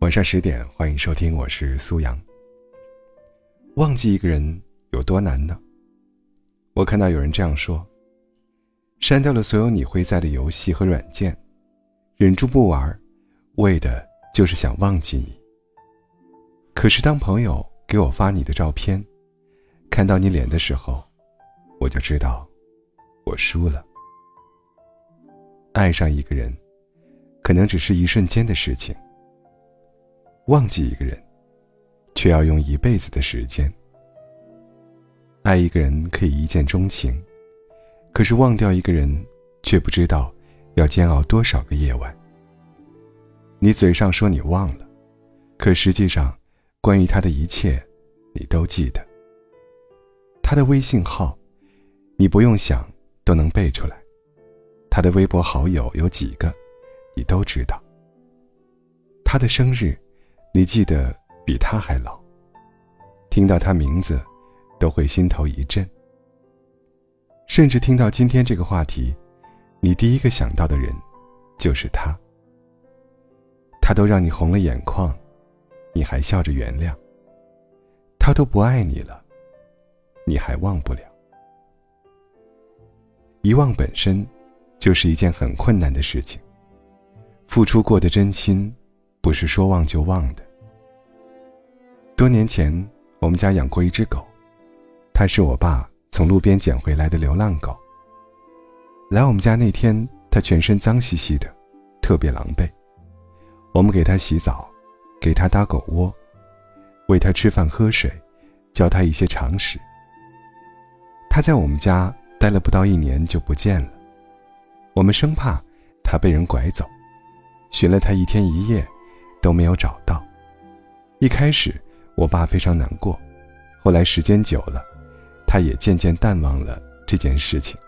晚上十点，欢迎收听，我是苏阳。忘记一个人有多难呢？我看到有人这样说：删掉了所有你会在的游戏和软件，忍住不玩，为的就是想忘记你。可是当朋友给我发你的照片，看到你脸的时候，我就知道我输了。爱上一个人，可能只是一瞬间的事情。忘记一个人，却要用一辈子的时间。爱一个人可以一见钟情，可是忘掉一个人，却不知道要煎熬多少个夜晚。你嘴上说你忘了，可实际上，关于他的一切，你都记得。他的微信号，你不用想都能背出来；他的微博好友有几个，你都知道。他的生日。你记得比他还老。听到他名字，都会心头一震。甚至听到今天这个话题，你第一个想到的人，就是他。他都让你红了眼眶，你还笑着原谅。他都不爱你了，你还忘不了。遗忘本身，就是一件很困难的事情。付出过的真心。不是说忘就忘的。多年前，我们家养过一只狗，它是我爸从路边捡回来的流浪狗。来我们家那天，它全身脏兮兮的，特别狼狈。我们给它洗澡，给它搭狗窝，喂它吃饭喝水，教它一些常识。它在我们家待了不到一年就不见了，我们生怕它被人拐走，寻了它一天一夜。都没有找到。一开始，我爸非常难过，后来时间久了，他也渐渐淡忘了这件事情。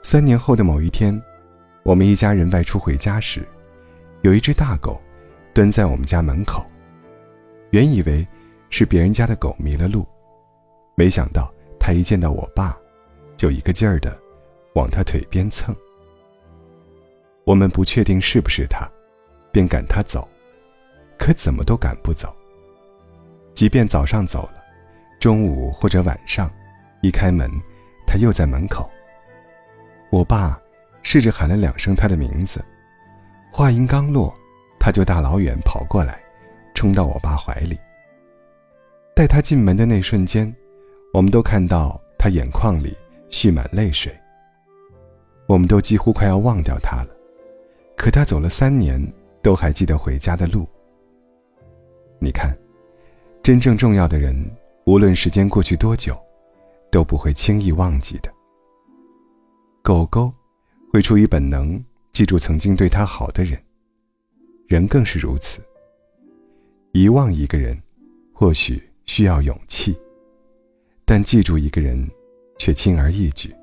三年后的某一天，我们一家人外出回家时，有一只大狗蹲在我们家门口。原以为是别人家的狗迷了路，没想到它一见到我爸，就一个劲儿的往他腿边蹭。我们不确定是不是他。便赶他走，可怎么都赶不走。即便早上走了，中午或者晚上，一开门，他又在门口。我爸试着喊了两声他的名字，话音刚落，他就大老远跑过来，冲到我爸怀里。带他进门的那瞬间，我们都看到他眼眶里蓄满泪水。我们都几乎快要忘掉他了，可他走了三年。都还记得回家的路。你看，真正重要的人，无论时间过去多久，都不会轻易忘记的。狗狗会出于本能记住曾经对它好的人，人更是如此。遗忘一个人，或许需要勇气，但记住一个人，却轻而易举。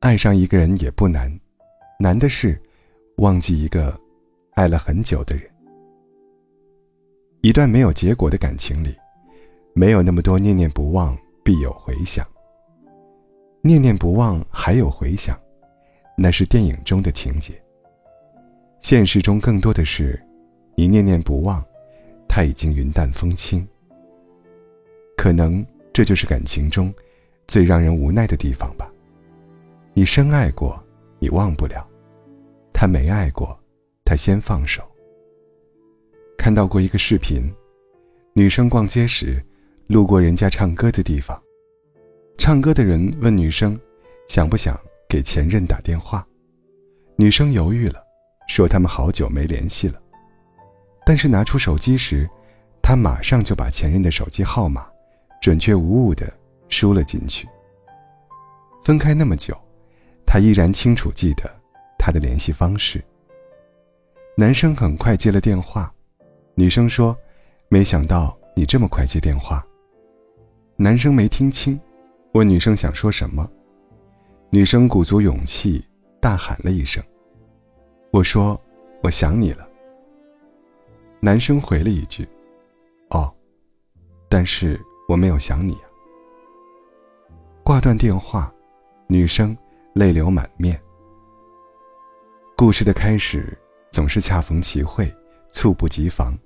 爱上一个人也不难，难的是忘记一个。爱了很久的人，一段没有结果的感情里，没有那么多念念不忘必有回响。念念不忘还有回响，那是电影中的情节。现实中更多的是，你念念不忘，他已经云淡风轻。可能这就是感情中最让人无奈的地方吧。你深爱过，你忘不了；他没爱过。他先放手。看到过一个视频，女生逛街时，路过人家唱歌的地方，唱歌的人问女生，想不想给前任打电话？女生犹豫了，说他们好久没联系了。但是拿出手机时，她马上就把前任的手机号码，准确无误的输了进去。分开那么久，她依然清楚记得他的联系方式。男生很快接了电话，女生说：“没想到你这么快接电话。”男生没听清，问女生想说什么。女生鼓足勇气大喊了一声：“我说我想你了。”男生回了一句：“哦，但是我没有想你啊。”挂断电话，女生泪流满面。故事的开始。总是恰逢其会，猝不及防，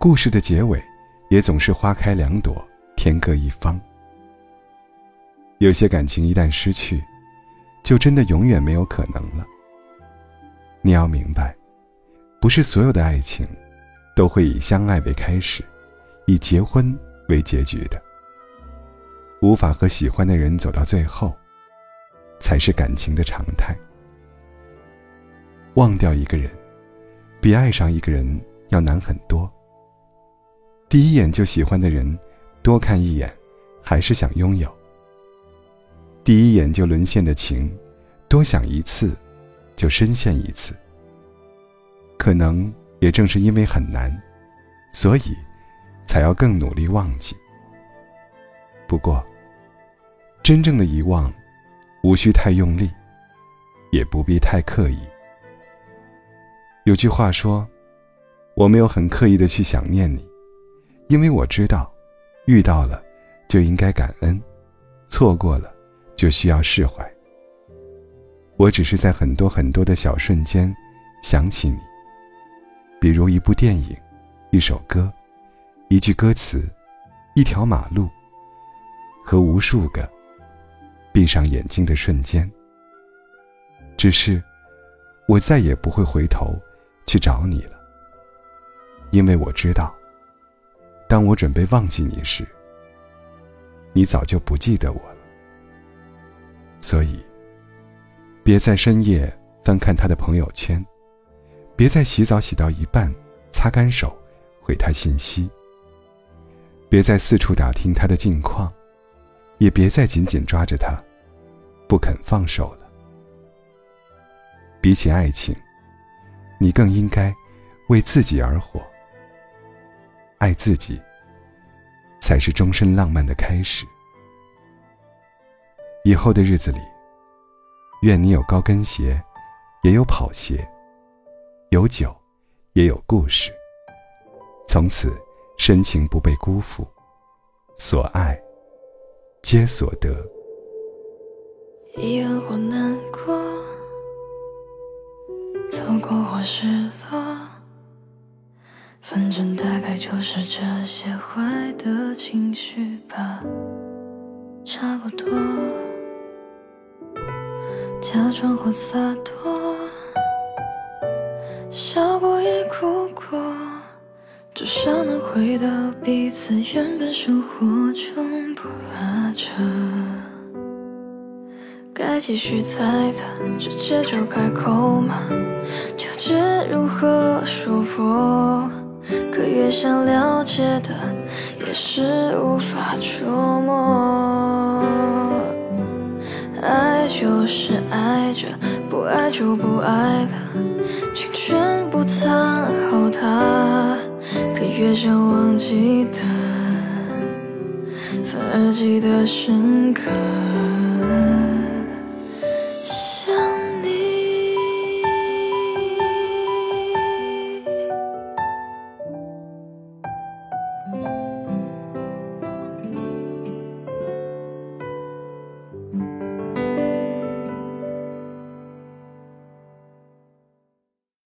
故事的结尾也总是花开两朵，天各一方。有些感情一旦失去，就真的永远没有可能了。你要明白，不是所有的爱情，都会以相爱为开始，以结婚为结局的。无法和喜欢的人走到最后，才是感情的常态。忘掉一个人，比爱上一个人要难很多。第一眼就喜欢的人，多看一眼，还是想拥有；第一眼就沦陷的情，多想一次，就深陷一次。可能也正是因为很难，所以才要更努力忘记。不过，真正的遗忘，无需太用力，也不必太刻意。有句话说：“我没有很刻意的去想念你，因为我知道，遇到了就应该感恩，错过了就需要释怀。我只是在很多很多的小瞬间想起你，比如一部电影、一首歌、一句歌词、一条马路，和无数个闭上眼睛的瞬间。只是，我再也不会回头。”去找你了，因为我知道，当我准备忘记你时，你早就不记得我了。所以，别在深夜翻看他的朋友圈，别在洗澡洗到一半擦干手回他信息，别再四处打听他的近况，也别再紧紧抓着他不肯放手了。比起爱情。你更应该为自己而活，爱自己才是终身浪漫的开始。以后的日子里，愿你有高跟鞋，也有跑鞋，有酒，也有故事。从此深情不被辜负，所爱皆所得。遗憾或难过。走过或失落，反正大概就是这些坏的情绪吧，差不多。假装或洒脱，笑过也哭过，至少能回到彼此原本生活中，不拉扯。该继续猜测，直接就开口吗？纠结如何说破，可越想了解的，也是无法捉摸。爱就是爱着，不爱就不爱了，请全部藏好它。可越想忘记的，反而记得深刻。